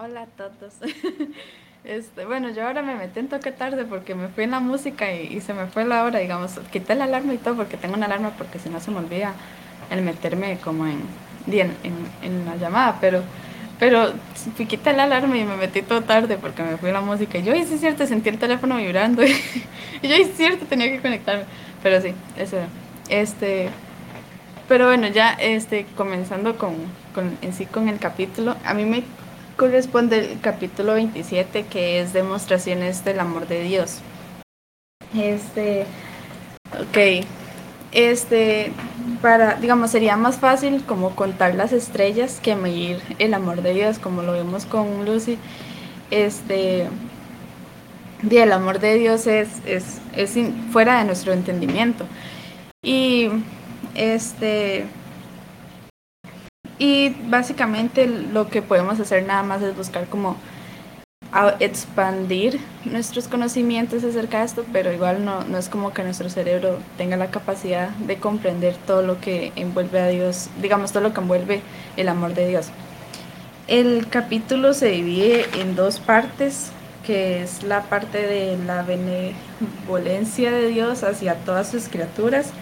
Hola a todos. Este, bueno, yo ahora me metí en toque tarde porque me fui en la música y, se me fue la hora, digamos. Quité la alarma y todo porque tengo una alarma porque si no se me olvida el meterme como en, en, en, la llamada, pero pero quité la alarma y me metí todo tarde porque me fui en la música. Y yo, sí es cierto, sentí el teléfono vibrando. Y, yo, es cierto, tenía que conectarme. Pero sí, eso Este, pero bueno, ya este, comenzando con, con, en sí con el capítulo, a mí me corresponde el capítulo 27, que es demostraciones del amor de Dios. Este, ok, este, para, digamos, sería más fácil como contar las estrellas que medir el amor de Dios, como lo vemos con Lucy. Este, el amor de Dios es, es, es fuera de nuestro entendimiento. Y este, y básicamente lo que podemos hacer nada más es buscar como expandir nuestros conocimientos acerca de esto, pero igual no, no es como que nuestro cerebro tenga la capacidad de comprender todo lo que envuelve a Dios, digamos todo lo que envuelve el amor de Dios. El capítulo se divide en dos partes, que es la parte de la benevolencia de Dios hacia todas sus criaturas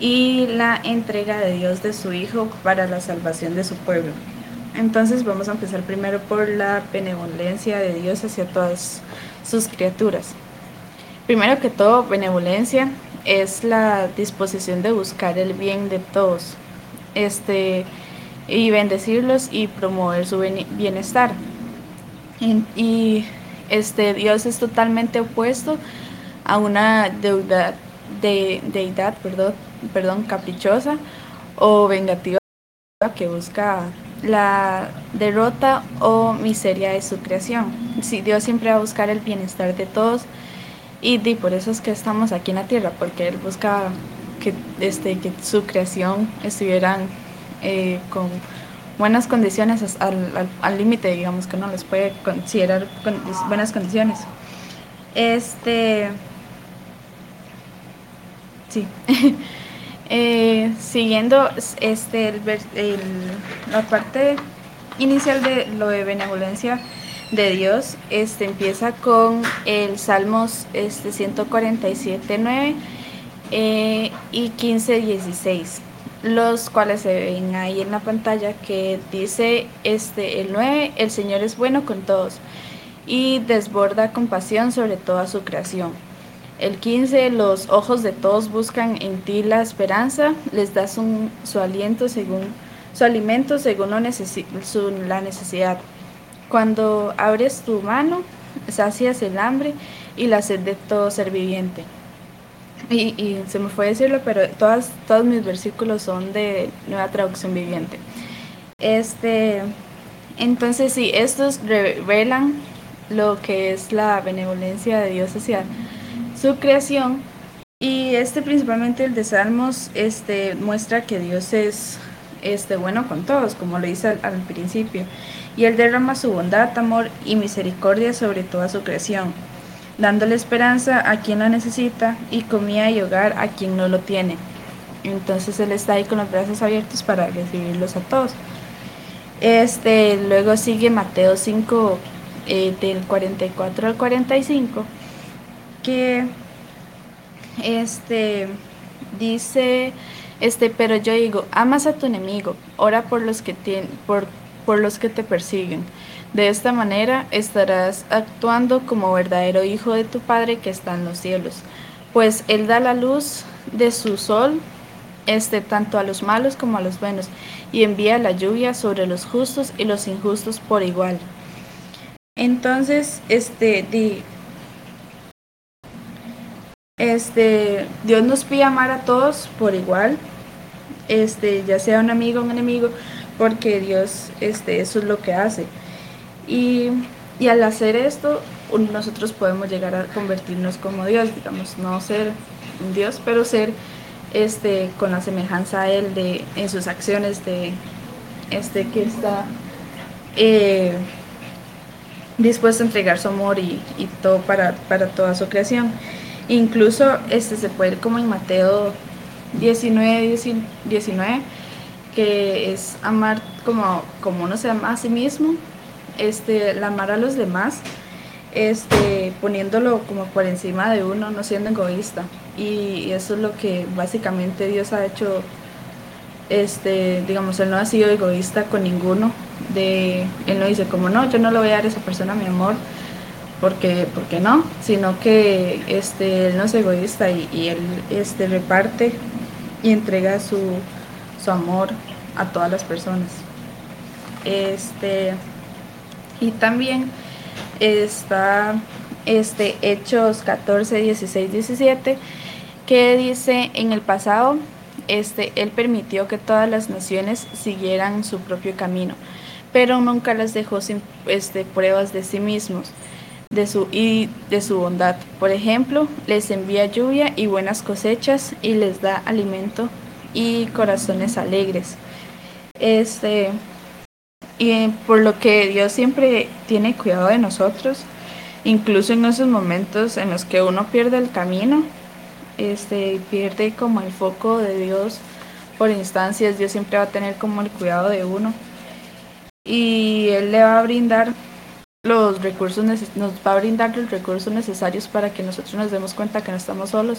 y la entrega de Dios de su Hijo para la salvación de su pueblo. Entonces vamos a empezar primero por la benevolencia de Dios hacia todas sus criaturas. Primero que todo, benevolencia es la disposición de buscar el bien de todos este, y bendecirlos y promover su bienestar. Y este, Dios es totalmente opuesto a una deuda, de, deidad perdón, perdón, caprichosa o vengativa que busca la derrota o miseria de su creación. si Dios siempre va a buscar el bienestar de todos y, por eso es que estamos aquí en la tierra, porque Él busca que, este, que su creación estuvieran eh, con buenas condiciones al límite, digamos que uno les puede considerar con buenas condiciones. Este, sí. Eh, siguiendo este, la parte inicial de lo de benevolencia de Dios, este, empieza con el Salmos este, 147.9 eh, y 15.16, los cuales se ven ahí en la pantalla que dice este, el 9, el Señor es bueno con todos y desborda compasión sobre toda su creación. El 15, los ojos de todos buscan en ti la esperanza, les das un, su aliento según su alimento según la necesidad. Cuando abres tu mano, sacias el hambre y la sed de todo ser viviente. Y, y, se me fue decirlo, pero todas, todos mis versículos son de nueva traducción viviente. Este, entonces, sí, estos revelan lo que es la benevolencia de Dios hacia su creación. Y este principalmente el de Salmos este, muestra que Dios es este, bueno con todos, como lo dice al, principio. Y él derrama su bondad, amor y misericordia sobre toda su creación, dándole esperanza a quien la necesita y comida y hogar a quien no lo tiene. Entonces él está ahí con los brazos abiertos para recibirlos a todos. Este, luego sigue Mateo 5 eh, del 44 al 45 que este dice este pero yo digo amas a tu enemigo ora por los que por, por los que te persiguen. De esta manera estarás actuando como verdadero hijo de tu padre que está en los cielos. Pues él da la luz de su sol este tanto a los malos como a los buenos y envía la lluvia sobre los justos y los injustos por igual entonces este di, este, Dios nos pide amar a todos por igual, este, ya sea un amigo o un enemigo, porque Dios, este, eso es lo que hace. Y, al hacer esto, nosotros podemos llegar a convertirnos como Dios, digamos, no ser Dios, pero ser este, con la semejanza a Él de, en sus acciones, de este, que está eh, dispuesto a entregar su amor y, todo para, para toda su creación. Incluso este se puede ir como en Mateo 19, 19, que es amar como, como uno se ama a sí mismo. este, el amar a los demás, este, poniéndolo como por encima de uno, no siendo egoísta. Y eso es lo que básicamente Dios ha hecho, este, digamos, Él no ha sido egoísta con ninguno. De, él no dice como, no, yo no le voy a dar a esa persona mi amor, porque, porque no, sino que este, Él no es egoísta y, y Él este, reparte y entrega su, su amor a todas las personas. Este, y también está este, Hechos 14, 16, 17, que dice, en el pasado, este, Él permitió que todas las naciones siguieran su propio camino, pero nunca las dejó sin este, pruebas de sí mismos de su, y de su bondad. Por ejemplo, les envía lluvia y buenas cosechas y les da alimento y corazones alegres. Este, y por lo que Dios siempre tiene cuidado de nosotros, incluso en esos momentos en los que uno pierde el camino, este, pierde como el foco de Dios por instancias, Dios siempre va a tener como el cuidado de uno y Él le va a brindar los recursos, nos va a brindar los recursos necesarios para que nosotros nos demos cuenta que no estamos solos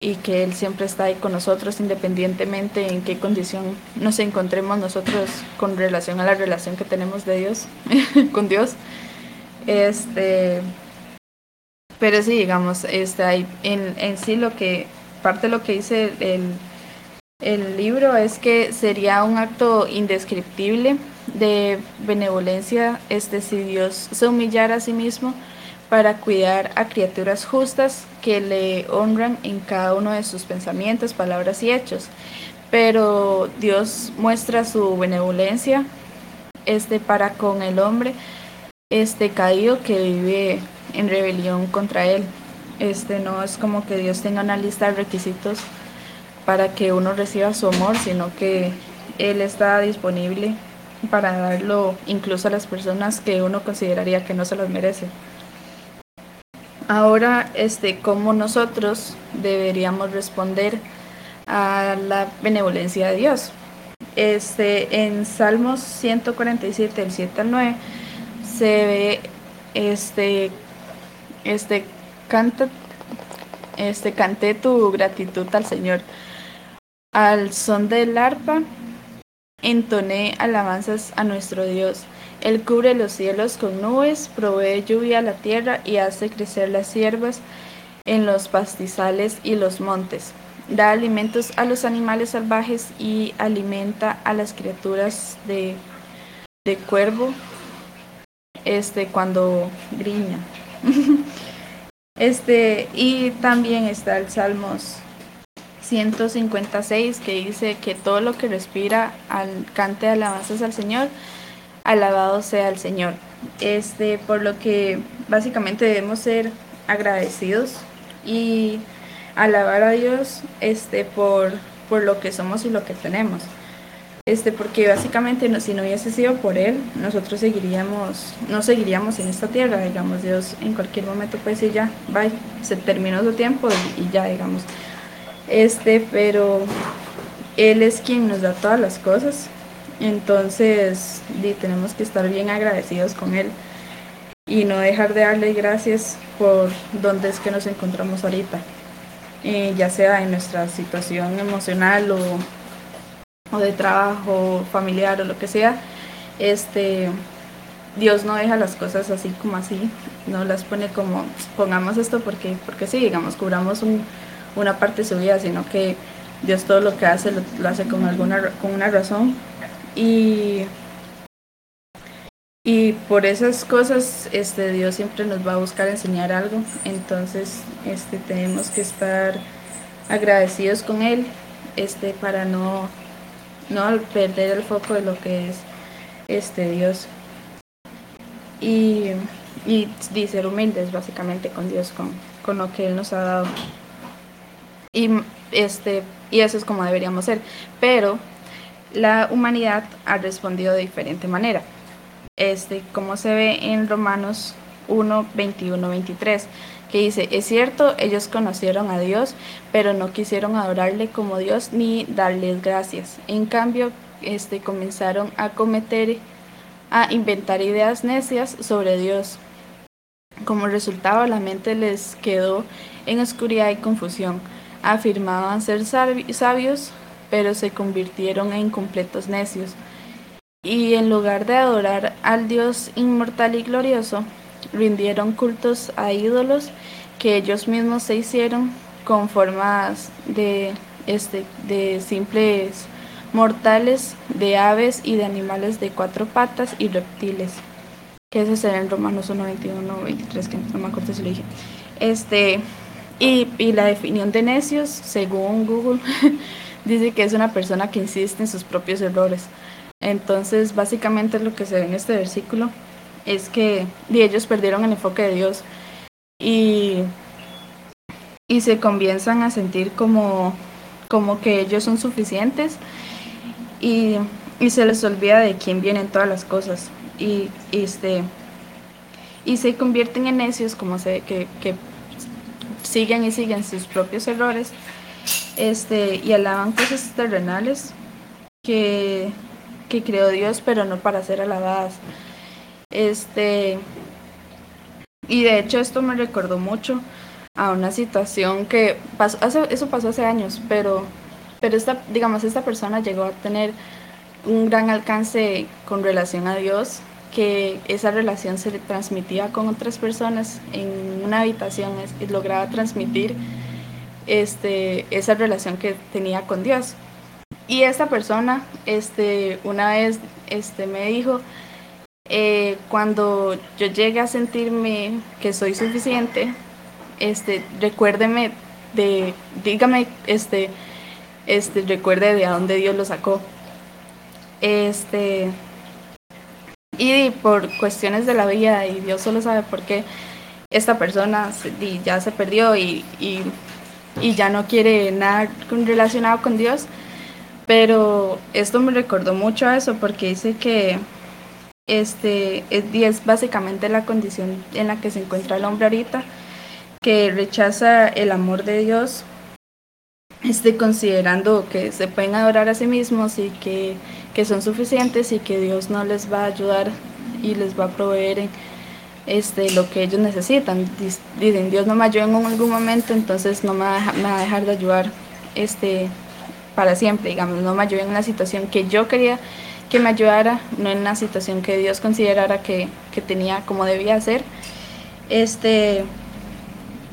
y que Él siempre está ahí con nosotros independientemente en qué condición nos encontremos nosotros con relación a la relación que tenemos de Dios, con Dios. Este, pero sí, digamos, este, hay, en, en sí lo que, parte de lo que dice el, el libro es que sería un acto indescriptible de benevolencia este, si Dios se humillara a sí mismo para cuidar a criaturas justas que le honran en cada uno de sus pensamientos, palabras y hechos. Pero Dios muestra su benevolencia este, para con el hombre este caído que vive en rebelión contra él. Este no es como que Dios tenga una lista de requisitos para que uno reciba su amor, sino que él está disponible para darlo incluso a las personas que uno consideraría que no se los merece. Ahora, este, ¿cómo nosotros deberíamos responder a la benevolencia de Dios? Este, en Salmos 147, del 7 al 9, se ve este, este, canta, este, canté tu gratitud al Señor. Al son del arpa, entoné alabanzas a nuestro Dios. Él cubre los cielos con nubes, provee lluvia a la tierra y hace crecer las hierbas en los pastizales y los montes. Da alimentos a los animales salvajes y alimenta a las criaturas de, cuervo este, cuando griña. este, y también está el Salmos 156 que dice que todo lo que respira al, cante alabanzas al Señor alabado sea el Señor. Este, por lo que básicamente debemos ser agradecidos y alabar a Dios este, por, por lo que somos y lo que tenemos. Este, porque básicamente no, si no hubiese sido por Él, nosotros seguiríamos, no seguiríamos en esta tierra, digamos, Dios en cualquier momento puede decir ya, bye, se terminó su tiempo y, y ya, digamos. Este, pero Él es quien nos da todas las cosas entonces, tenemos que estar bien agradecidos con Él y no dejar de darle gracias por donde es que nos encontramos ahorita, eh, ya sea en nuestra situación emocional o, de trabajo familiar o lo que sea. Este, Dios no deja las cosas así como así, no las pone como pongamos esto porque, porque sí, digamos, cubramos una parte de su vida, sino que Dios todo lo que hace lo, hace con, alguna, con una razón y, y por esas cosas este, Dios siempre nos va a buscar enseñar algo. Entonces este, tenemos que estar agradecidos con Él este, para no, no perder el foco de lo que es este, Dios. Y, y, ser humildes básicamente con Dios, con, con lo que Él nos ha dado. Y, este, y eso es como deberíamos ser. Pero la humanidad ha respondido de diferente manera. Este, como se ve en Romanos 1, 21, 23, que dice, es cierto, ellos conocieron a Dios, pero no quisieron adorarle como Dios ni darles gracias. En cambio, este, comenzaron a cometer a inventar ideas necias sobre Dios. Como resultado, la mente les quedó en oscuridad y confusión. Afirmaban ser sabios, pero se convirtieron en completos necios. Y en lugar de adorar al Dios inmortal y glorioso, rindieron cultos a ídolos que ellos mismos se hicieron con formas de, este, de simples mortales, de aves y de animales de cuatro patas y reptiles. Que ese será en Romanos 1, 21, 23, que no me acuerdo si lo dije. Este, y, la definición de necios, según Google, dice que es una persona que insiste en sus propios errores. Entonces, básicamente lo que se ve en este versículo es que ellos perdieron el enfoque de Dios y, y se comienzan a sentir como, como que ellos son suficientes y, y, se les olvida de quién vienen todas las cosas y, este, y se convierten en necios como se, que, que siguen y siguen sus propios errores este, y alaban cosas terrenales que, que creó Dios pero no para ser alabadas. Este, y de hecho esto me recordó mucho a una situación que pasó, eso pasó hace años, pero, pero esta, digamos, esta persona llegó a tener un gran alcance con relación a Dios, que esa relación se transmitía con otras personas en una habitación y lograba transmitir este, esa relación que tenía con Dios. Y esta persona este, una vez este, me dijo, eh, cuando yo llegue a sentirme que soy suficiente, este, recuérdeme de, dígame, este, este, recuerde de a dónde Dios lo sacó. Este, y por cuestiones de la vida, y Dios solo sabe por qué, esta persona ya se perdió y, y, ya no quiere nada relacionado con Dios. Pero esto me recordó mucho a eso porque dice que este, es, básicamente la condición en la que se encuentra el hombre ahorita, que rechaza el amor de Dios, este, considerando que se pueden adorar a sí mismos y que, son suficientes y que Dios no les va a ayudar y les va a proveer este, lo que ellos necesitan. Dicen, Dios no me ayuda en algún momento, entonces no me va, a dejar de ayudar este, para siempre, digamos, no me ayuda en una situación que yo quería que me ayudara, no en una situación que Dios considerara que, que tenía como debía ser. Este,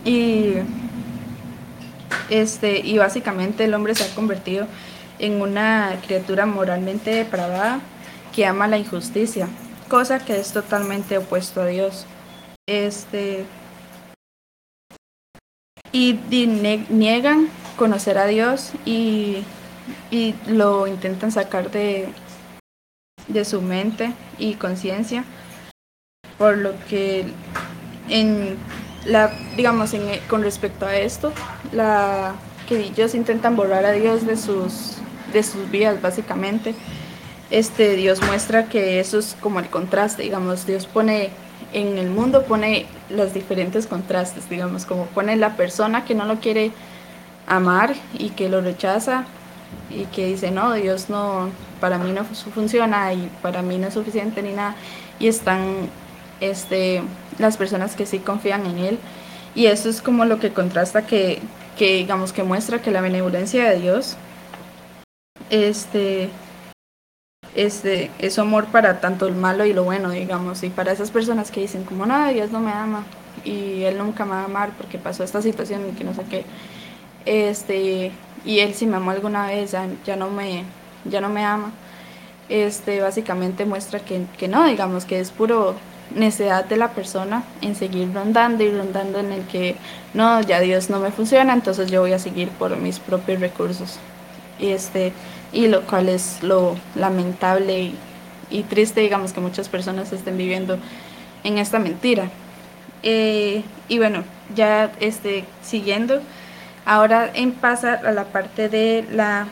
y, este, y básicamente el hombre se ha convertido en una criatura moralmente depravada que ama la injusticia, cosa que es totalmente opuesto a Dios. Este, y niegan conocer a Dios y, y lo intentan sacar de, de su mente y conciencia, por lo que en la, digamos, en, con respecto a esto, la, que ellos intentan borrar a Dios de sus, de sus vidas, básicamente. Este, Dios muestra que eso es como el contraste, digamos, Dios pone en el mundo, pone los diferentes contrastes, digamos, como pone la persona que no lo quiere amar y que lo rechaza y que dice, no, Dios no, para mí no funciona y para mí no es suficiente ni nada. Y están este, las personas que sí confían en Él. Y eso es como lo que contrasta que, que digamos, que muestra que la benevolencia de Dios este, este, es amor para tanto el malo y lo bueno, digamos. Y para esas personas que dicen como, no, Dios no me ama y Él nunca me va a amar porque pasó esta situación y que no sé qué. Este, y Él si me amó alguna vez ya no me ya no me ama, este, básicamente muestra que, que no, digamos que es puro necesidad de la persona en seguir rondando y rondando en el que no, ya Dios no me funciona, entonces yo voy a seguir por mis propios recursos. Y, este, y lo cual es lo lamentable y, y triste, digamos, que muchas personas estén viviendo en esta mentira. Eh, y bueno, ya este, siguiendo, ahora en pasa a la parte de la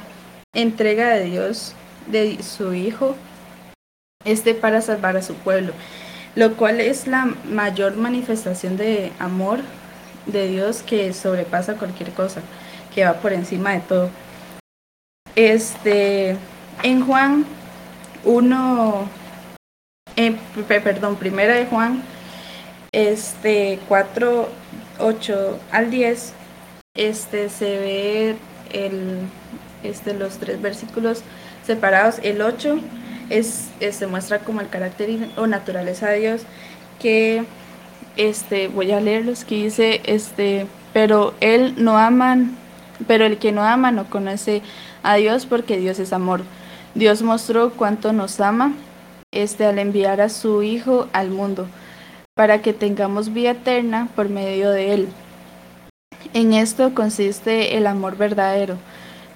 entrega de Dios de su Hijo, este para salvar a su pueblo, lo cual es la mayor manifestación de amor de Dios que sobrepasa cualquier cosa, que va por encima de todo. Este, en Juan 1, eh, perdón, primera de Juan, este 4, 8 al 10, este se ve el, este, los tres versículos separados. El 8 es, se muestra como el carácter o naturaleza de Dios, que este, voy a leerlos, que dice, este, pero él no aman, pero el que no ama no conoce a Dios porque Dios es amor. Dios mostró cuánto nos ama este, al enviar a su Hijo al mundo, para que tengamos vida eterna por medio de Él. En esto consiste el amor verdadero,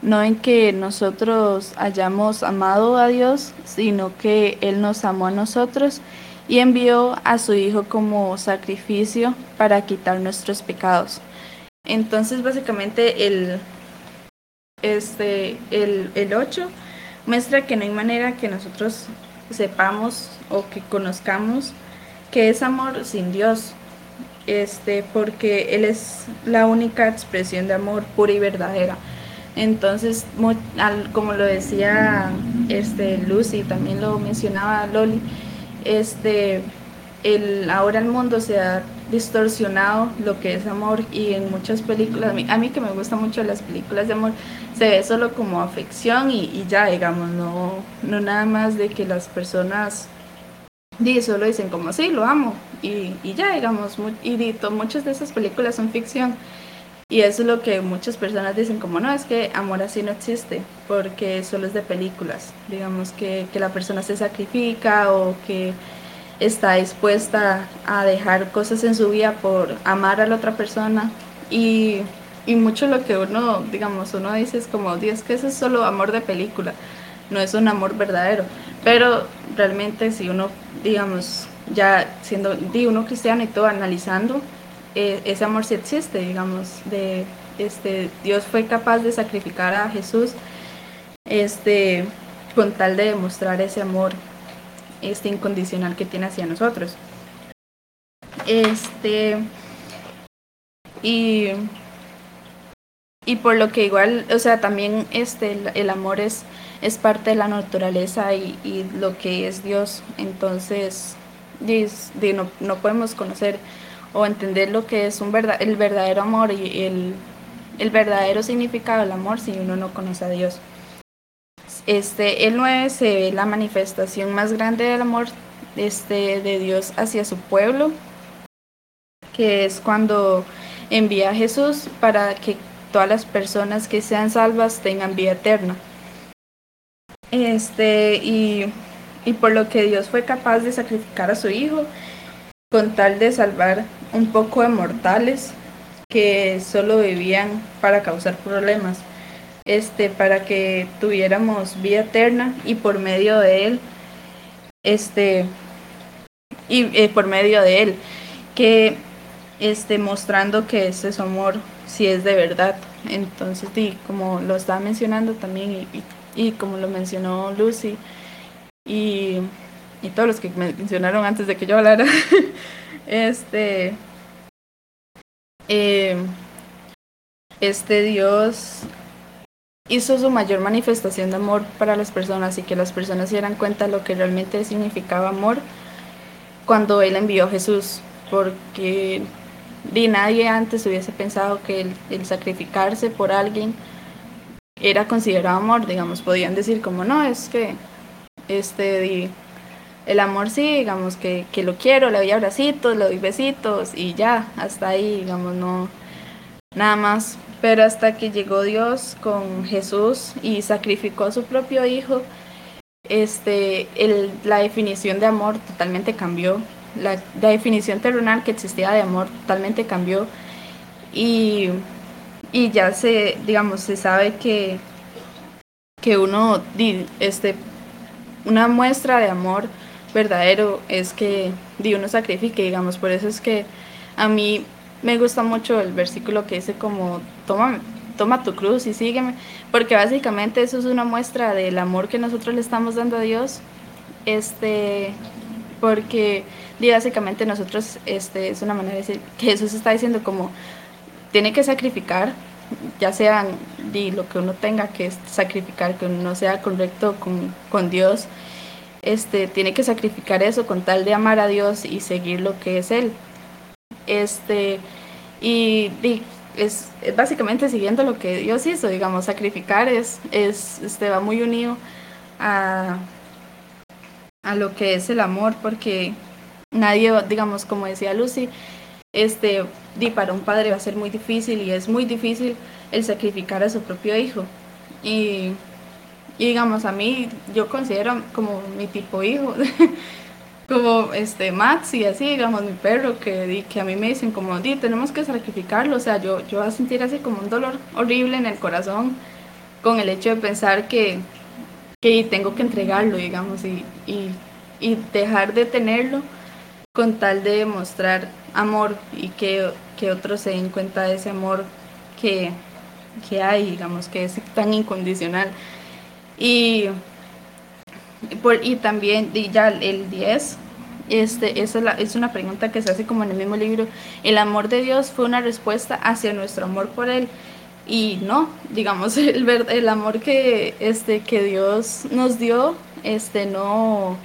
no en que nosotros hayamos amado a Dios, sino que Él nos amó a nosotros y envió a su Hijo como sacrificio para quitar nuestros pecados. Entonces básicamente el, este, el, el 8 muestra que no hay manera que nosotros sepamos o que conozcamos que es amor sin Dios, este, porque Él es la única expresión de amor pura y verdadera. Entonces, como lo decía este, Lucy, también lo mencionaba Loli, este, el, ahora el mundo se ha distorsionado lo que es amor y en muchas películas, a mí, a mí que me gustan mucho las películas de amor, se ve solo como afección y, ya, digamos, no, no nada más de que las personas y solo dicen como sí, lo amo y, y ya, digamos, y, muchas de esas películas son ficción. Y eso es lo que muchas personas dicen como no, es que amor así no existe, porque solo es de películas. Digamos que, que la persona se sacrifica o que está dispuesta a dejar cosas en su vida por amar a la otra persona. Y, y mucho lo que uno, digamos, uno dice es como, Dios, que eso es solo amor de película, no es un amor verdadero. Pero realmente si uno, digamos, ya siendo di uno cristiano y todo analizando, eh, ese amor sí existe, digamos, de este Dios fue capaz de sacrificar a Jesús este con tal de demostrar ese amor este incondicional que tiene hacia nosotros. Este y y por lo que igual, o sea, también este el, amor es es parte de la naturaleza y, y lo que es Dios, entonces no, no podemos conocer o entender lo que es un verdad, el verdadero amor y el, el verdadero significado del amor si uno no conoce a Dios. Este, el 9 se ve la manifestación más grande del amor este, de Dios hacia su pueblo, que es cuando envía a Jesús para que todas las personas que sean salvas tengan vida eterna. Este, y, y por lo que Dios fue capaz de sacrificar a su Hijo con tal de salvar un poco de mortales que solo vivían para causar problemas, este, para que tuviéramos vida eterna y por medio de él, este, y eh, por medio de él, que este, mostrando que ese es amor si es de verdad. Entonces, y como lo estaba mencionando también, y, y, como lo mencionó Lucy, y, y todos los que mencionaron antes de que yo hablara, Este. Eh, este Dios hizo su mayor manifestación de amor para las personas y que las personas se dieran cuenta de lo que realmente significaba amor cuando Él envió a Jesús, porque ni nadie antes hubiese pensado que el, el, sacrificarse por alguien era considerado amor, digamos, podían decir como no, es que este el amor sí, digamos que, que lo quiero, le doy abracitos, le doy besitos y ya, hasta ahí, digamos, no, nada más. Pero hasta que llegó Dios con Jesús y sacrificó a su propio hijo, este, el, la definición de amor totalmente cambió. La, definición terrenal que existía de amor totalmente cambió. Y, y ya se, digamos, se sabe que, que uno, este, una muestra de amor verdadero es que Dios nos sacrifique, digamos, por eso es que a mí me gusta mucho el versículo que dice como, toma, toma tu cruz y sígueme, porque básicamente eso es una muestra del amor que nosotros le estamos dando a Dios, este, porque básicamente nosotros, este, es una manera de decir que Jesús está diciendo como, tiene que sacrificar, ya sea lo que uno tenga que sacrificar, que uno sea correcto con, con Dios, este, tiene que sacrificar eso con tal de amar a Dios y seguir lo que es Él. Este, y, es, básicamente siguiendo lo que Dios hizo, digamos, sacrificar es, es este, va muy unido a, a lo que es el amor, porque nadie, digamos, como decía Lucy, este, di, para un padre va a ser muy difícil y es muy difícil el sacrificar a su propio hijo. Y, y digamos, a mí yo considero como mi tipo hijo. como este Max y así, digamos, mi perro, que, que a mí me dicen como, di, tenemos que sacrificarlo, o sea, yo, yo voy a sentir así como un dolor horrible en el corazón con el hecho de pensar que, que tengo que entregarlo, digamos, y, y, y dejar de tenerlo con tal de demostrar amor y que, que otros se den cuenta de ese amor que, que hay, digamos, que es tan incondicional. Y por, y también ya el 10, este, esa es, es, una pregunta que se hace como en el mismo libro. El amor de Dios fue una respuesta hacia nuestro amor por Él. Y no, digamos, el, el amor que, este, que Dios nos dio este, no,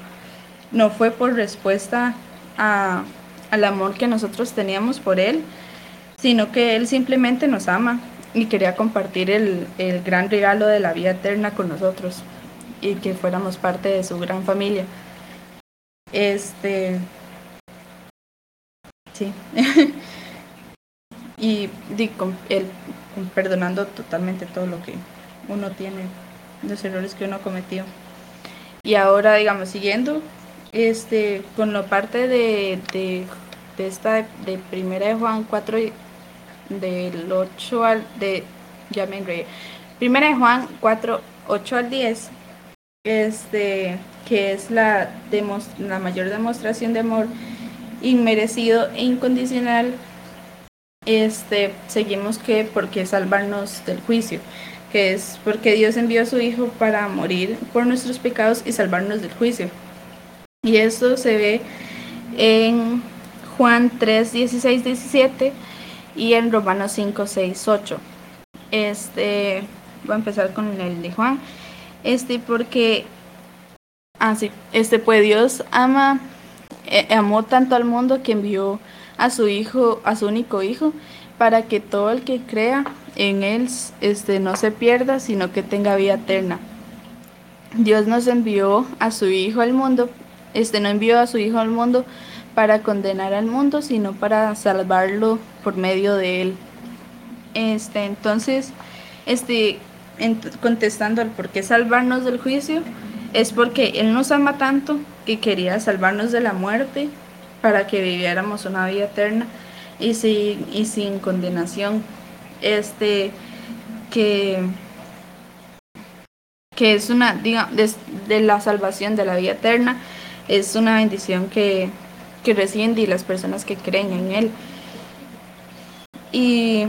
no fue por respuesta a, al amor que nosotros teníamos por Él, sino que Él simplemente nos ama y quería compartir el, el gran regalo de la vida eterna con nosotros y que fuéramos parte de su gran familia. Este. Sí. y di, con, él, perdonando totalmente todo lo que uno tiene, los errores que uno cometió. Y ahora, digamos, siguiendo este, con la parte de, de, de esta de, primera de Juan 4 del 8 al de ya me Primera de Juan 4, 8 al 10 este, que es la, la mayor demostración de amor inmerecido e incondicional, este, seguimos que porque salvarnos del juicio, que es porque Dios envió a su Hijo para morir por nuestros pecados y salvarnos del juicio. Y esto se ve en Juan 3, 16, 17 y en Romanos 5, 6, 8. Este, voy a empezar con el de Juan. Este, porque, ah, sí, este, pues Dios ama, eh, amó tanto al mundo que envió a su hijo, a su único hijo, para que todo el que crea en él, este, no se pierda, sino que tenga vida eterna. Dios nos envió a su hijo al mundo, este, no envió a su hijo al mundo para condenar al mundo, sino para salvarlo por medio de él. Este, entonces, este, contestando al por qué salvarnos del juicio, es porque Él nos ama tanto que quería salvarnos de la muerte para que viviéramos una vida eterna y sin, y sin condenación. Este, que, que es una, digamos, de, la salvación de la vida eterna, es una bendición que, que reciben las personas que creen en Él. Y,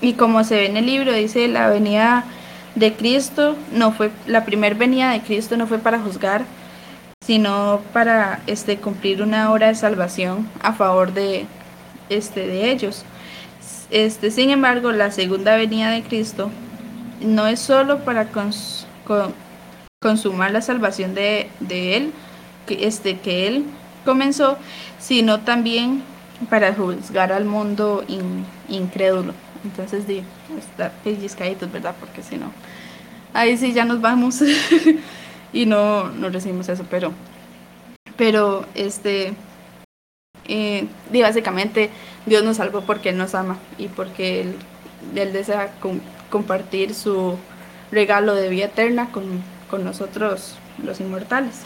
y como se ve en el libro, dice la venida de Cristo no fue, la primer venida de Cristo no fue para juzgar, sino para este, cumplir una obra de salvación a favor de, este, de ellos. Este, sin embargo, la segunda venida de Cristo no es solo para consumar la salvación de, de Él, que, este, que Él comenzó, sino también para juzgar al mundo incrédulo. Entonces, di, está pellizcaditos, ¿verdad? Porque si no, ahí sí ya nos vamos y no, no recibimos eso, pero, pero, este, eh, di, básicamente, Dios nos salvó porque Él nos ama y porque Él, él desea compartir su regalo de vida eterna con, con nosotros, los inmortales.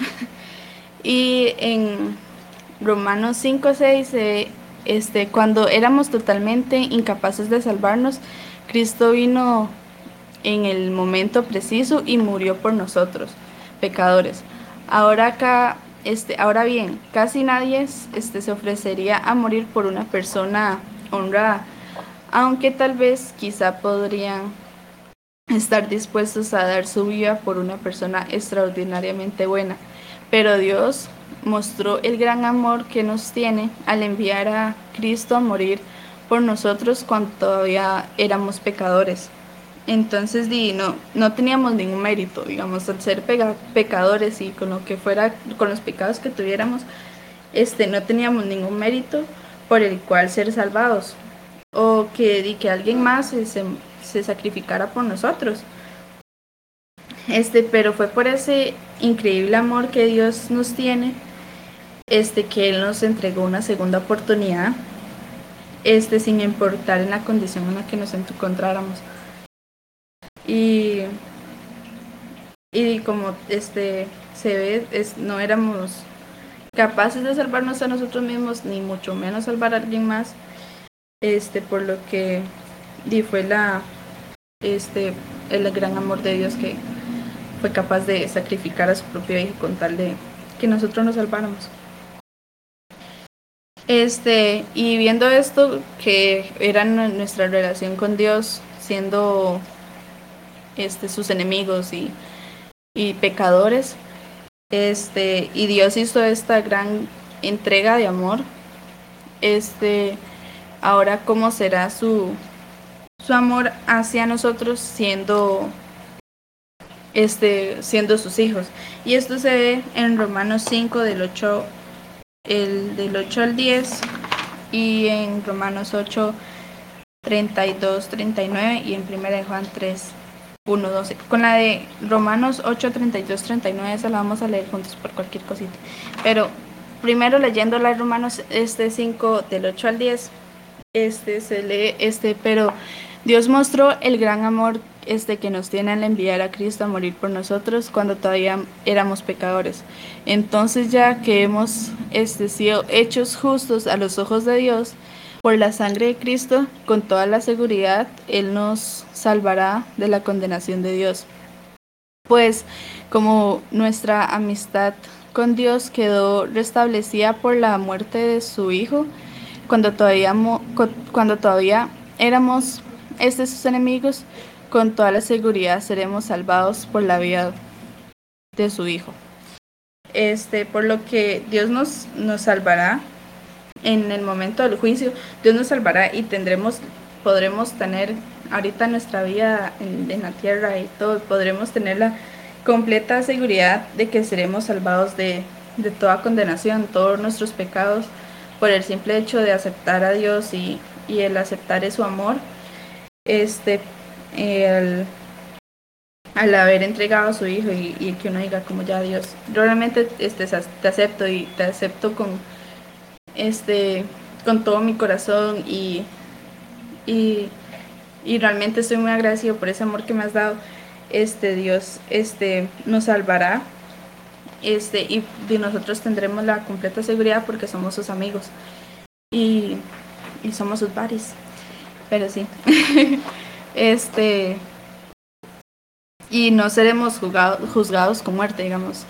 y en Romanos 5, 6, eh, este, cuando éramos totalmente incapaces de salvarnos, Cristo vino en el momento preciso y murió por nosotros, pecadores. Ahora acá, este, ahora bien, casi nadie este, se ofrecería a morir por una persona honrada, aunque tal vez quizá podrían estar dispuestos a dar su vida por una persona extraordinariamente buena. Pero Dios mostró el gran amor que nos tiene al enviar a Cristo a morir por nosotros cuando todavía éramos pecadores. entonces di, no, no teníamos ningún mérito, digamos, al ser pecadores y con lo que fuera, con los pecados que tuviéramos, este, no teníamos ningún mérito por el cual ser salvados o que, di, que alguien más se, se, sacrificara por nosotros. Este, pero fue por ese increíble amor que Dios nos tiene, este, que Él nos entregó una segunda oportunidad, este, sin importar en la condición en la que nos encontráramos. Y, y como este se ve, es, no éramos capaces de salvarnos a nosotros mismos, ni mucho menos salvar a alguien más, este, por lo que di fue la, este, el gran amor de Dios que fue capaz de sacrificar a su propio hijo con tal de que nosotros nos salváramos. Este, y viendo esto, que era nuestra relación con Dios, siendo este, sus enemigos y, y pecadores. Este, y Dios hizo esta gran entrega de amor. Este, ahora cómo será su, su amor hacia nosotros siendo este siendo sus hijos. Y esto se ve en Romanos 5 del 8 el del 8 al 10 y en Romanos 8 32 39 y en 1 Juan 3 1.12. Con la de Romanos 8, 32, 39, esa la vamos a leer juntos por cualquier cosita. Pero primero leyendo la de Romanos este 5 del 8 al 10, este se lee este, pero Dios mostró el gran amor este que nos tiene al enviar a Cristo a morir por nosotros cuando todavía éramos pecadores. Entonces ya que hemos este, sido hechos justos a los ojos de Dios, por la sangre de Cristo, con toda la seguridad, Él nos salvará de la condenación de Dios. Pues como nuestra amistad con Dios quedó restablecida por la muerte de su Hijo, cuando todavía, cuando todavía éramos este sus enemigos, con toda la seguridad seremos salvados por la vida de su Hijo. Este, por lo que Dios nos, nos salvará en el momento del juicio, Dios nos salvará y tendremos, podremos tener ahorita nuestra vida en, la tierra y todo, podremos tener la completa seguridad de que seremos salvados de, toda condenación, todos nuestros pecados, por el simple hecho de aceptar a Dios y, el aceptar su amor, este, el, al haber entregado a su hijo y, que uno diga como ya Dios, realmente este, te acepto y te acepto con este, con todo mi corazón y, y, realmente estoy muy agradecido por ese amor que me has dado. Este Dios este, nos salvará este, y, nosotros tendremos la completa seguridad porque somos sus amigos y, somos sus bares. Pero sí, este, y no seremos juzgados con muerte, digamos.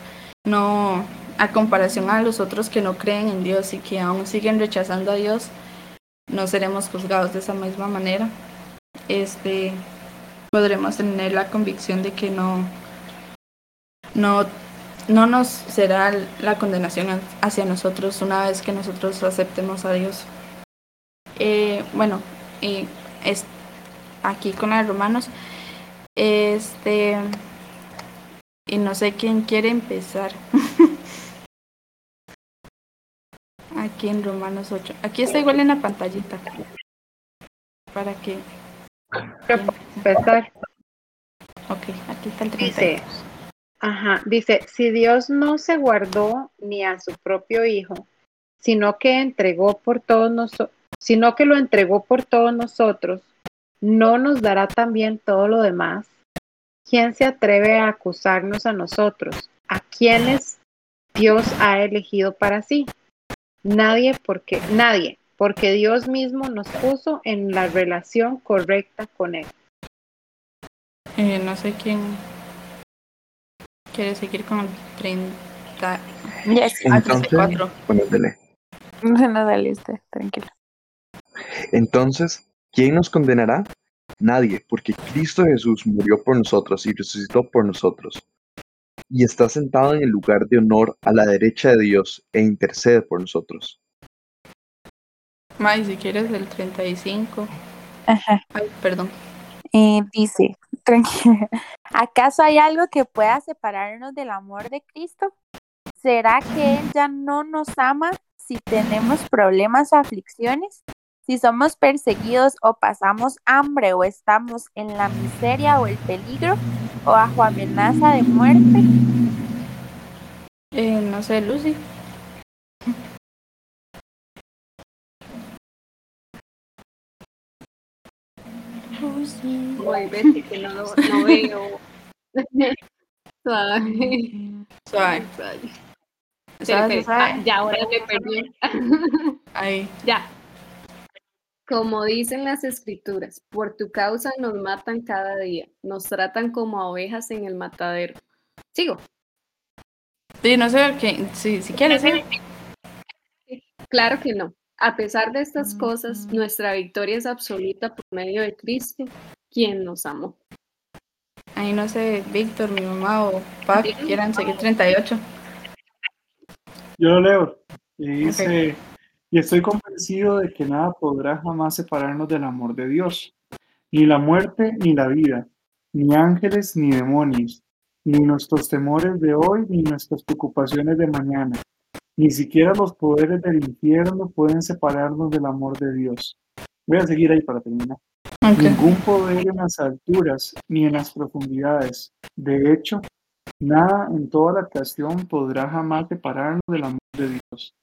No, a comparación a los otros que no creen en Dios y que aún siguen rechazando a Dios, no seremos juzgados de esa misma manera. Este podremos tener la convicción de que no no no nos será la condenación hacia nosotros una vez que nosotros aceptemos a Dios. Eh, bueno, y es aquí con los romanos, este, y no sé quién quiere empezar. aquí en Romanos 8. Aquí está igual en la pantallita. Para que... Empezar. Ok, aquí está el 32. Dice, ajá, dice, si Dios no se guardó ni a su propio Hijo, sino que entregó por todos nosotros, sino que lo entregó por todos nosotros, ¿no nos dará también todo lo demás? ¿Quién se atreve a acusarnos a nosotros? ¿A quienes Dios ha elegido para sí? Nadie porque, nadie, porque Dios mismo nos puso en la relación correcta con Él. Eh, no sé quién quiere seguir con el 30. Yes. Entonces, bueno, dale. No, dale usted, tranquilo. Entonces, ¿quién nos condenará? Nadie, porque Cristo Jesús murió por nosotros y resucitó por nosotros y está sentado en el lugar de honor a la derecha de Dios e intercede por nosotros. May, si quieres el 35. Ajá. Ay, perdón. Eh, dice, tranquila, ¿acaso hay algo que pueda separarnos del amor de Cristo? ¿Será que Él ya no nos ama si tenemos problemas o aflicciones? Si somos perseguidos o pasamos hambre o estamos en la miseria o el peligro o bajo amenaza de muerte. Eh, no sé, Lucy. Uy, Betty, que no lo no veo. Suave. Suave. Ah, ya, ahora me perdí. Ahí. ya. Como dicen las escrituras, por tu causa nos matan cada día, nos tratan como a ovejas en el matadero. Sigo. Sí, no sé qué. Sí, si quieres, sí. Claro que no. A pesar de estas cosas, nuestra victoria es absoluta por medio de Cristo, quien nos amó. Ahí no sé, Víctor, mi mamá o papá que quieran seguir 38. Yo lo leo. Y dice, y estoy convencido de que nada podrá jamás separarnos del amor de Dios. Ni la muerte, ni la vida, ni ángeles, ni demonios, ni nuestros temores de hoy, ni nuestras preocupaciones de mañana. Ni siquiera los poderes del infierno pueden separarnos del amor de Dios. Voy a seguir ahí para terminar. Ningún poder en las alturas ni en las profundidades. De hecho, nada en toda la creación podrá jamás separarnos del amor de Dios,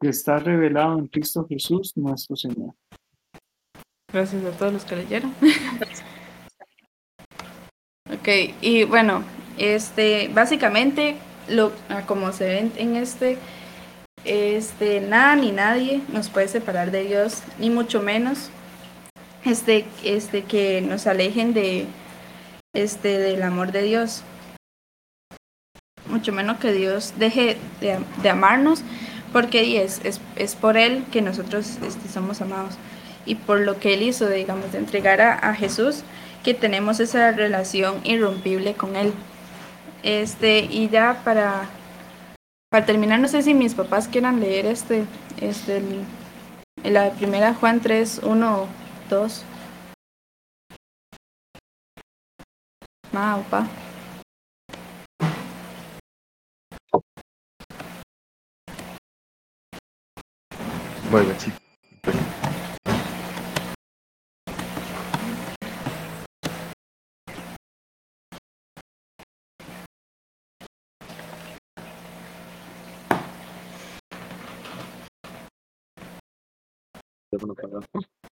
que está revelado en Cristo Jesús nuestro Señor. Gracias a todos los que leyeron. ok, y bueno, este, básicamente, lo, ah, como se ven en este, este, nada ni nadie nos puede separar de Dios, ni mucho menos, este, este, que nos alejen de, este, del amor de Dios. Mucho menos que Dios deje de, de amarnos, porque es, es, es por Él que nosotros este, somos amados y por lo que Él hizo, digamos, de entregar a, a Jesús, que tenemos esa relación irrompible con Él. Este, y ya para, para terminar, no sé si mis papás quieran leer este, este, el- la primera Juan 3, 1, 2. Ma o pa. Bueno, sí.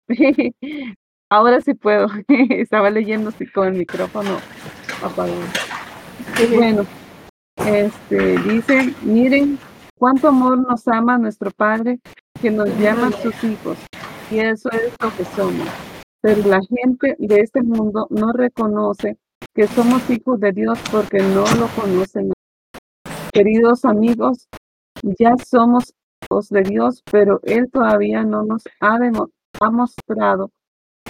Ahora sí puedo. Estaba leyendo así con el micrófono apagado. Bueno, este dice, miren cuánto amor nos ama nuestro Padre que nos llama sus hijos. Y eso es lo que somos. Pero la gente de este mundo no reconoce que somos hijos de Dios porque no lo conocen. Queridos amigos, ya somos hijos de Dios, pero Él todavía no nos ha, ha mostrado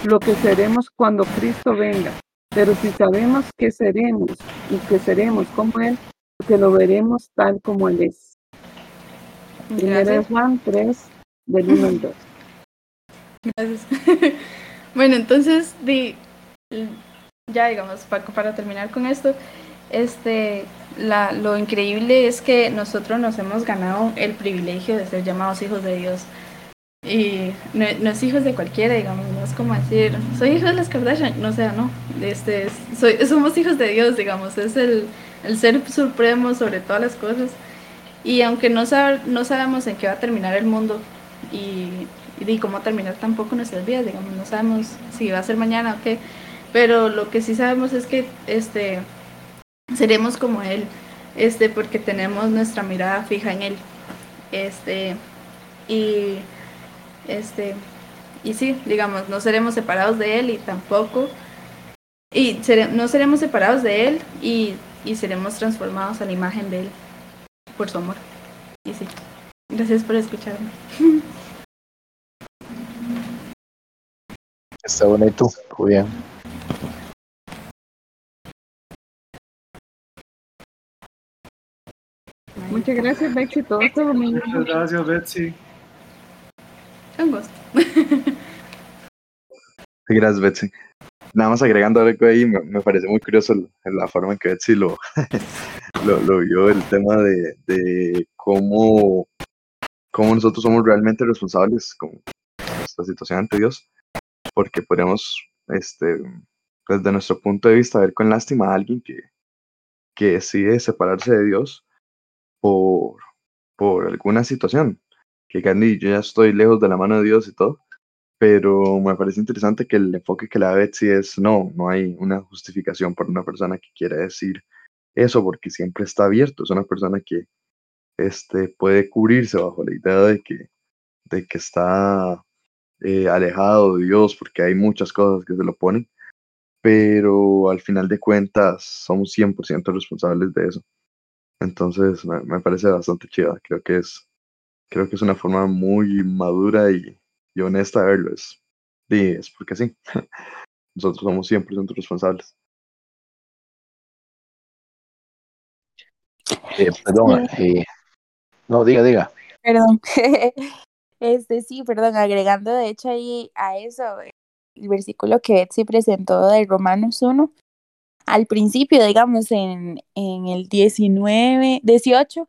lo que seremos cuando Cristo venga. Pero si sabemos que seremos y que seremos como Él, que lo veremos tal como Él es. Gracias. Juan 3, del 1 al 2. Gracias. bueno, entonces, di, ya digamos, para, para terminar con esto, este, la, lo increíble es que nosotros nos hemos ganado el privilegio de ser llamados hijos de Dios. Y no, no es hijos de cualquiera, digamos, no es como decir, soy hijo de las Kardashian, no sea, no, este, es- soy, somos hijos de Dios, digamos, es el, el ser supremo sobre todas las cosas. Y aunque no, sab- no sabemos en qué va a terminar el mundo y, y cómo terminar tampoco nuestras vidas, digamos, no sabemos si va a ser mañana o qué, pero lo que sí sabemos es que este, seremos como Él, este, porque tenemos nuestra mirada fija en Él. Este, y, este, y sí, digamos, no seremos separados de Él y tampoco, y no seremos separados de Él y, y seremos transformados a la imagen de Él por su amor. Y sí, gracias por escucharme. Está bonito, muy bien. Muchas gracias, Bexi. Todo estuvo muy bien. Muchas gracias, Betsy. Un gusto. Gracias, Betsy. nada más agregando algo ahí, me, me parece muy curioso la, la forma en que Betsy lo, lo, lo vio, el tema de, de cómo, cómo nosotros somos realmente responsables con esta situación ante Dios, porque podríamos, este, desde nuestro punto de vista, ver con lástima a alguien que, que decide separarse de Dios por, por alguna situación, que Candy, yo ya estoy lejos de la mano de Dios y todo, pero me parece interesante que el enfoque que le da Betsy es, no, no hay una justificación para una persona que quiere decir eso, porque siempre está abierto, es una persona que este, puede cubrirse bajo la idea de que, de que está eh, alejado de Dios, porque hay muchas cosas que se lo ponen, pero al final de cuentas somos 100% responsables de eso. Entonces me, me parece bastante chida, creo que es, creo que es una forma muy madura y, y honesta de verlo, es, y es porque sí, nosotros somos 100% responsables. Eh, perdón, eh, no, diga, diga. Perdón. Este sí, perdón, agregando de hecho ahí a eso, el versículo que Betsy presentó de Romanos 1, al principio, digamos, en, en el 19, 18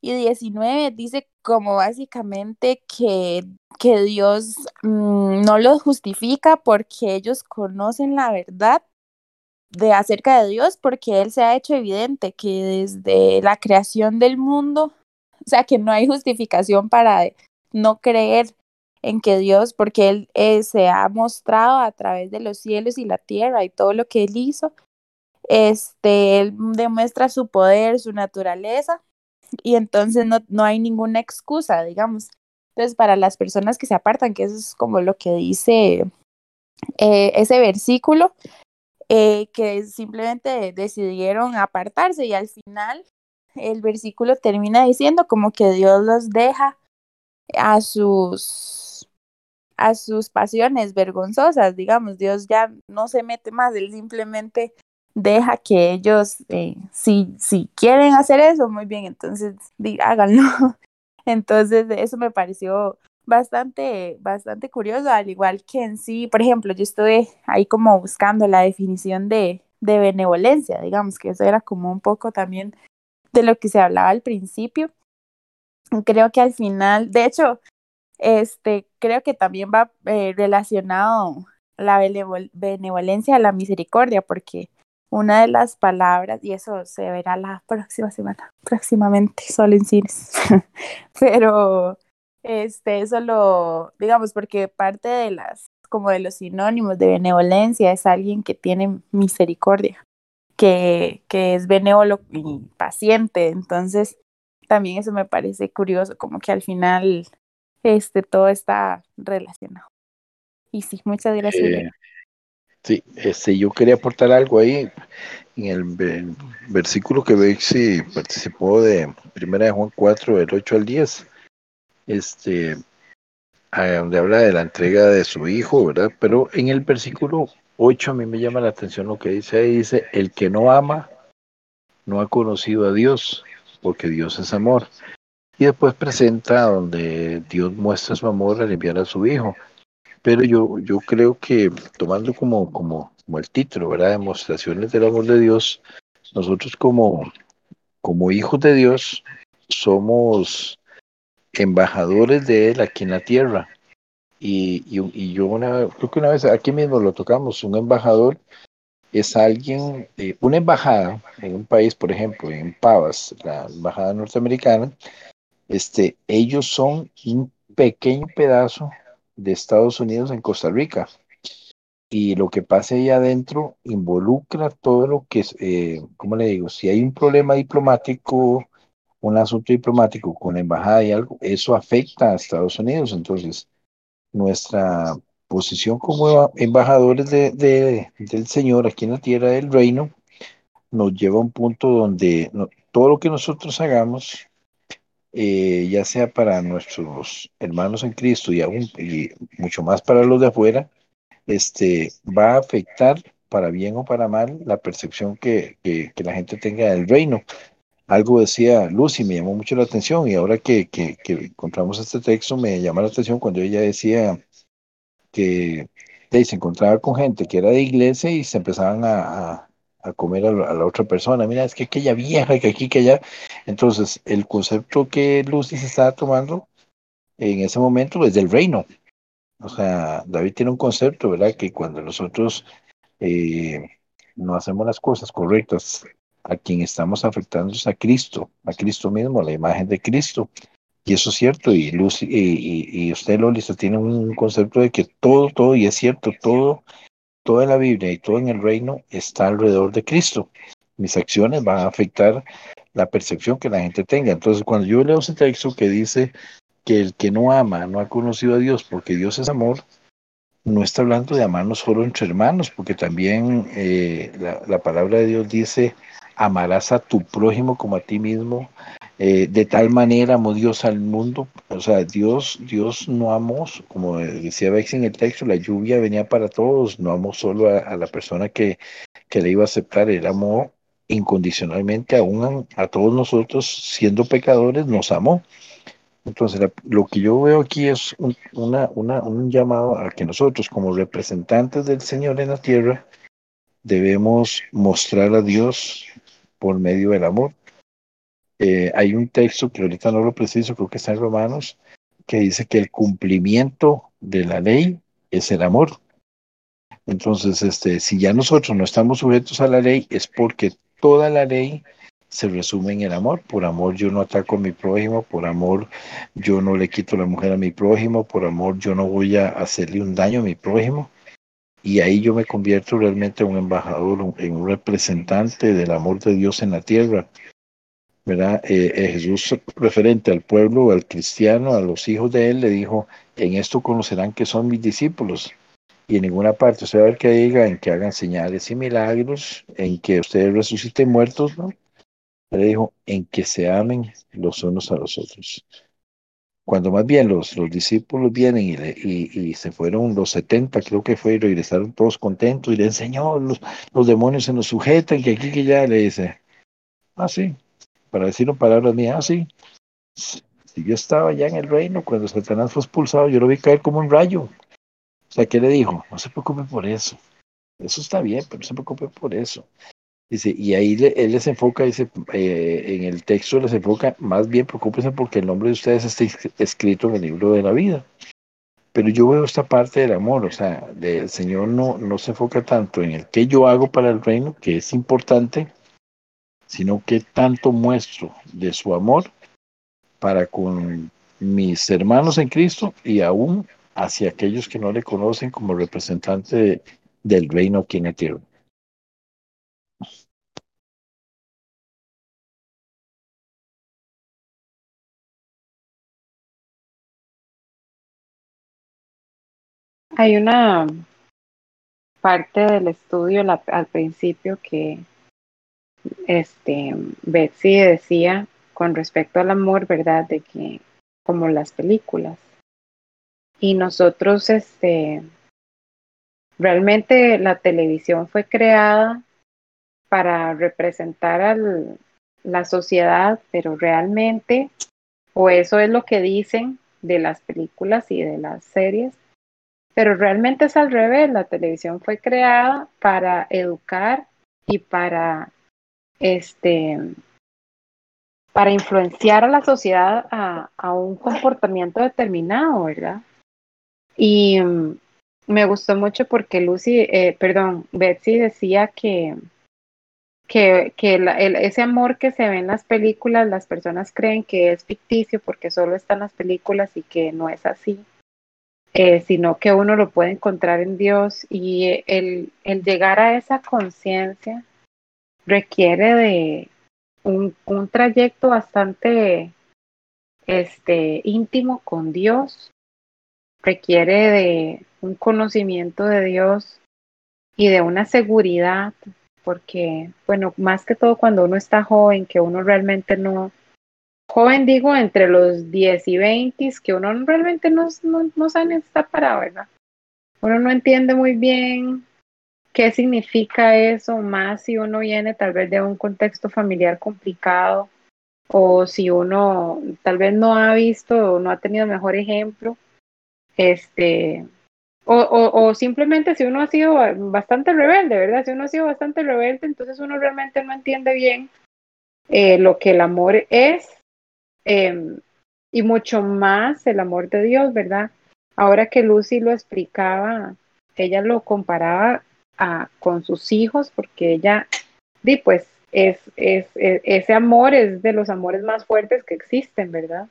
y 19, dice como básicamente que, que Dios mmm, no los justifica porque ellos conocen la verdad de acerca de Dios, porque Él se ha hecho evidente que desde la creación del mundo, o sea, que no hay justificación para no creer en que Dios, porque Él eh, se ha mostrado a través de los cielos y la tierra y todo lo que Él hizo, este, Él demuestra su poder, su naturaleza, y entonces no, no hay ninguna excusa, digamos. Entonces, para las personas que se apartan, que eso es como lo que dice eh, ese versículo, eh, que simplemente decidieron apartarse y al final el versículo termina diciendo como que Dios los deja a sus a sus pasiones vergonzosas, digamos, Dios ya no se mete más, él simplemente deja que ellos, eh, si, si quieren hacer eso, muy bien, entonces háganlo. Entonces, eso me pareció bastante, bastante curioso, al igual que en sí, por ejemplo, yo estuve ahí como buscando la definición de, de benevolencia, digamos, que eso era como un poco también de lo que se hablaba al principio creo que al final, de hecho, este, creo que también va eh, relacionado la benevolencia a la misericordia, porque una de las palabras, y eso se verá la próxima semana, próximamente, solo en cines, pero este, eso lo, digamos, porque parte de las, como de los sinónimos de benevolencia es alguien que tiene misericordia, que, que es benévolo y paciente, entonces también eso me parece curioso, como que al final este, todo está relacionado. Y sí, muchas gracias. Eh, sí, este, yo quería aportar algo ahí en el, versículo que Bexi participó de Primera de Juan 4, del 8 al 10, este, donde habla de la entrega de su hijo, ¿verdad? Pero en el versículo 8 a mí me llama la atención lo que dice ahí, dice, el que no ama no ha conocido a Dios, porque Dios es amor. Y después presenta donde Dios muestra su amor al enviar a su Hijo. Pero yo, yo creo que tomando como, como, como el título, ¿verdad? Demostraciones del amor de Dios, nosotros como, como hijos de Dios somos embajadores de Él aquí en la tierra. Y, y, yo creo que una vez aquí mismo lo tocamos, un embajador es alguien, una embajada en un país, por ejemplo, en Pavas, la embajada norteamericana, este, ellos son un pequeño pedazo de Estados Unidos en Costa Rica. Y lo que pasa ahí adentro involucra todo lo que es, eh, ¿cómo le digo? Si hay un problema diplomático, un asunto diplomático con la embajada y algo, eso afecta a Estados Unidos. Entonces, nuestra posición como embajadores de, de, del Señor aquí en la tierra del reino nos lleva a un punto donde no, todo lo que nosotros hagamos, eh, ya sea para nuestros hermanos en Cristo y aún y mucho más para los de afuera, este, va a afectar para bien o para mal la percepción que, que, que la gente tenga del reino. Algo decía Lucy, me llamó mucho la atención y ahora que, que, encontramos este texto me llama la atención cuando ella decía que de, se encontraba con gente que era de iglesia y se empezaban a, a, comer a la, otra persona. Mira, es que aquella vieja, que aquí, que allá. Entonces, el concepto que Lucy se estaba tomando en ese momento es del reino. O sea, David tiene un concepto, ¿verdad? Que cuando nosotros eh, no hacemos las cosas correctas, a quien estamos afectando es a Cristo, a Cristo mismo, a la imagen de Cristo. Y eso es cierto, y, Lucy, y, y, usted, Loli, usted tiene un concepto de que todo, todo, y es cierto, todo, toda la Biblia y todo en el reino está alrededor de Cristo. Mis acciones van a afectar la percepción que la gente tenga. Entonces, cuando yo leo ese texto que dice que el que no ama no ha conocido a Dios porque Dios es amor, no está hablando de amarnos solo entre hermanos, porque también eh, la, la, palabra de Dios dice, amarás a tu prójimo como a ti mismo, eh, de tal manera amó Dios al mundo, o sea, Dios, Dios no amó, como decía Bex en el texto, la lluvia venía para todos, no amó solo a, la persona que, que le iba a aceptar, él amó incondicionalmente aún a, a todos nosotros, siendo pecadores, nos amó. Entonces, lo que yo veo aquí es un, una, una, un llamado a que nosotros, como representantes del Señor en la tierra, debemos mostrar a Dios por medio del amor. Eh, hay un texto que ahorita no lo preciso, creo que está en Romanos, que dice que el cumplimiento de la ley es el amor. Entonces, este, si ya nosotros no estamos sujetos a la ley, es porque toda la ley se resume en el amor. Por amor yo no ataco a mi prójimo, por amor yo no le quito la mujer a mi prójimo, por amor yo no voy a hacerle un daño a mi prójimo. Y ahí yo me convierto realmente en un embajador, en un representante del amor de Dios en la tierra. ¿Verdad? Eh, eh, Jesús, referente al pueblo, al cristiano, a los hijos de él, le dijo, en esto conocerán que son mis discípulos. Y en ninguna parte usted va a ver que diga en que hagan señales y milagros, en que ustedes resuciten muertos, ¿no? Le dijo, en que se amen los unos a los otros. Cuando más bien los, los discípulos vienen y, y, se fueron los 70, creo que fue, y regresaron todos contentos y le dicen, Señor, los, los demonios se nos sujetan, que aquí, que ya, le dice, ah, sí, para decirlo palabras mías, ah, sí, si yo estaba ya en el reino, cuando Satanás fue expulsado, yo lo vi caer como un rayo. O sea, ¿qué le dijo? No se preocupe por eso. Eso está bien, pero no se preocupe por eso. Dice, y ahí le, él les enfoca, dice, eh, en el texto les enfoca, más bien preocúpense porque el nombre de ustedes está escrito en el libro de la vida. Pero yo veo esta parte del amor, o sea, el Señor no, no se enfoca tanto en el que yo hago para el reino, que es importante, sino que tanto muestro de su amor para con mis hermanos en Cristo y aún hacia aquellos que no le conocen como representante de, del reino aquí en la tierra. Hay una parte del estudio al principio que este Betsy decía con respecto al amor, ¿verdad? De que como las películas. Y nosotros, este, realmente la televisión fue creada para representar a la sociedad, pero realmente, o eso es lo que dicen de las películas y de las series, pero realmente es al revés, la televisión fue creada para educar y para este para influenciar a la sociedad a, a un comportamiento determinado, ¿verdad? Y um, me gustó mucho porque Lucy, eh, perdón, Betsy decía que, que, que ese amor que se ve en las películas, las personas creen que es ficticio porque solo están las películas y que no es así eh, sino que uno lo puede encontrar en Dios y el, el llegar a esa conciencia requiere de un, un, trayecto bastante este, íntimo con Dios, requiere de un conocimiento de Dios y de una seguridad, porque, bueno, más que todo cuando uno está joven, que uno realmente no, joven digo entre los 10 y 20, que uno realmente no, no, no sabe está parado, ¿verdad? Uno no entiende muy bien qué significa eso, más si uno viene tal vez de un contexto familiar complicado o si uno tal vez no ha visto o no ha tenido mejor ejemplo, este, O, o, o simplemente si uno ha sido bastante rebelde, ¿verdad? Si uno ha sido bastante rebelde, entonces uno realmente no entiende bien eh, lo que el amor es em, y mucho más el amor de Dios, ¿verdad? Ahora que Lucy lo explicaba, ella lo comparaba a, con sus hijos porque ella, di pues, es, es, es, ese amor es de los amores más fuertes que existen, ¿verdad?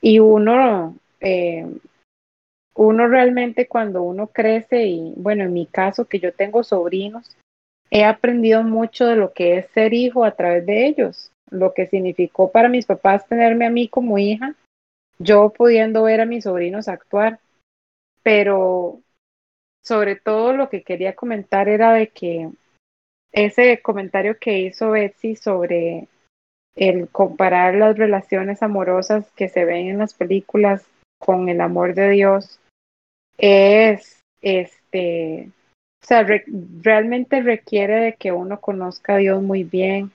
Y uno, eh, uno realmente cuando uno crece y, bueno, en mi caso que yo tengo sobrinos, he aprendido mucho de lo que es ser hijo a través de ellos, lo que significó para mis papás tenerme a mí como hija, yo pudiendo ver a mis sobrinos actuar, pero sobre todo lo que quería comentar era de que ese comentario que hizo Betsy sobre el comparar las relaciones amorosas que se ven en las películas con el amor de Dios es este o sea, realmente requiere de que uno conozca a Dios muy bien.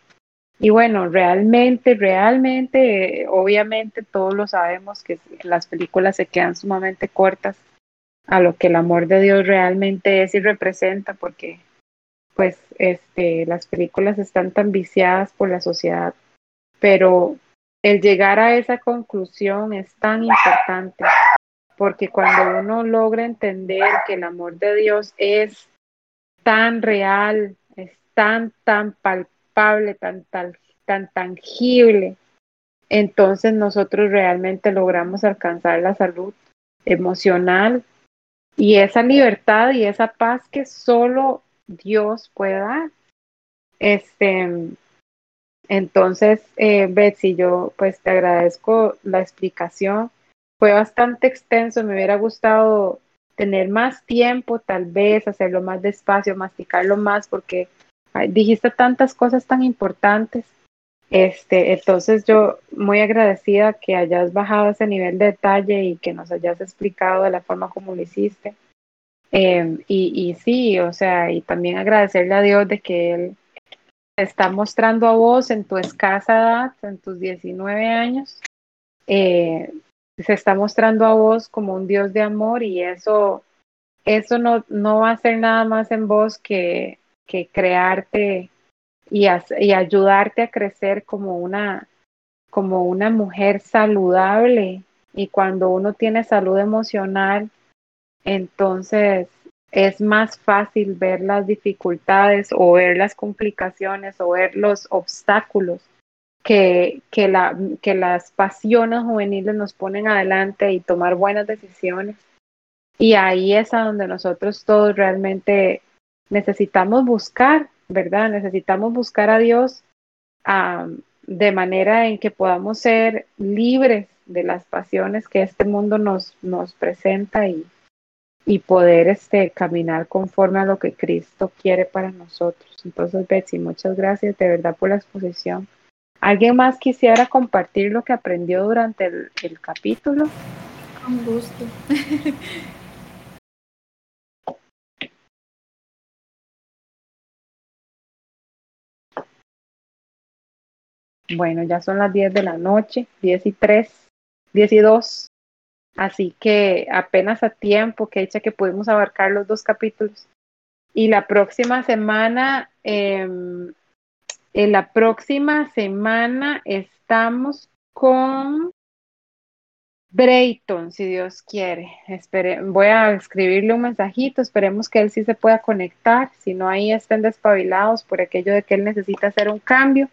Y bueno, realmente, realmente, obviamente todos lo sabemos que las películas se quedan sumamente cortas a lo que el amor de Dios realmente es y representa, porque pues este, las películas están tan viciadas por la sociedad, pero el llegar a esa conclusión es tan importante, porque cuando uno logra entender que el amor de Dios es tan real, es tan, tan palpable, tan, tan, tan tangible, entonces nosotros realmente logramos alcanzar la salud emocional y esa libertad y esa paz que solo Dios puede dar. Este, entonces, eh, Betsy, yo pues te agradezco la explicación. Fue bastante extenso, me hubiera gustado tener más tiempo, tal vez hacerlo más despacio, masticarlo más, porque dijiste tantas cosas tan importantes. Este, entonces yo muy agradecida que hayas bajado ese nivel de detalle y que nos hayas explicado de la forma como lo hiciste. Em, y, y sí, o sea, y también agradecerle a Dios de que Él te está mostrando a vos en tu escasa edad, en tus 19 años, eh, se está mostrando a vos como un Dios de amor y eso, eso no, no va a ser nada más en vos que, que crearte y, ayudarte a crecer como una, como una mujer saludable. Y cuando uno tiene salud emocional, entonces es más fácil ver las dificultades o ver las complicaciones o ver los obstáculos que, que, la, que las pasiones juveniles nos ponen adelante y tomar buenas decisiones. Y ahí es a donde nosotros todos realmente necesitamos buscar, ¿verdad? Necesitamos buscar a Dios de manera en que podamos ser libres de las pasiones que este mundo nos, nos presenta y, y poder este, caminar conforme a lo que Cristo quiere para nosotros. Entonces, Betsy, muchas gracias de verdad por la exposición. ¿Alguien más quisiera compartir lo que aprendió durante el, el capítulo? Con gusto. Bueno, ya son las 10 de la noche, 10 y 3, 10 y 2. Así que apenas a tiempo, que hecha que pudimos abarcar los dos capítulos. Y la próxima semana em, en la próxima semana estamos con Brayton, si Dios quiere. voy a escribirle un mensajito, esperemos que él sí se pueda conectar, si no ahí estén despabilados por aquello de que él necesita hacer un cambio.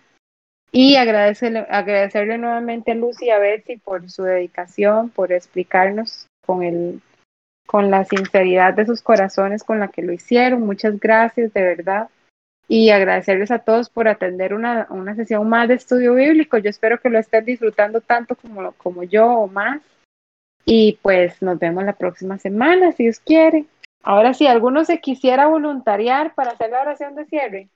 Y agradecerle, agradecerle nuevamente a Lucy y a Betsy por su dedicación, por explicarnos con, el, con la sinceridad de sus corazones con la que lo hicieron. Muchas gracias, de verdad y agradecerles a todos por atender una, una, sesión más de estudio bíblico. Yo espero que lo estén disfrutando tanto como, como yo o más. Y pues nos vemos la próxima semana, si Dios quiere. Ahora sí, ¿alguno se quisiera voluntariar para hacer la oración de cierre?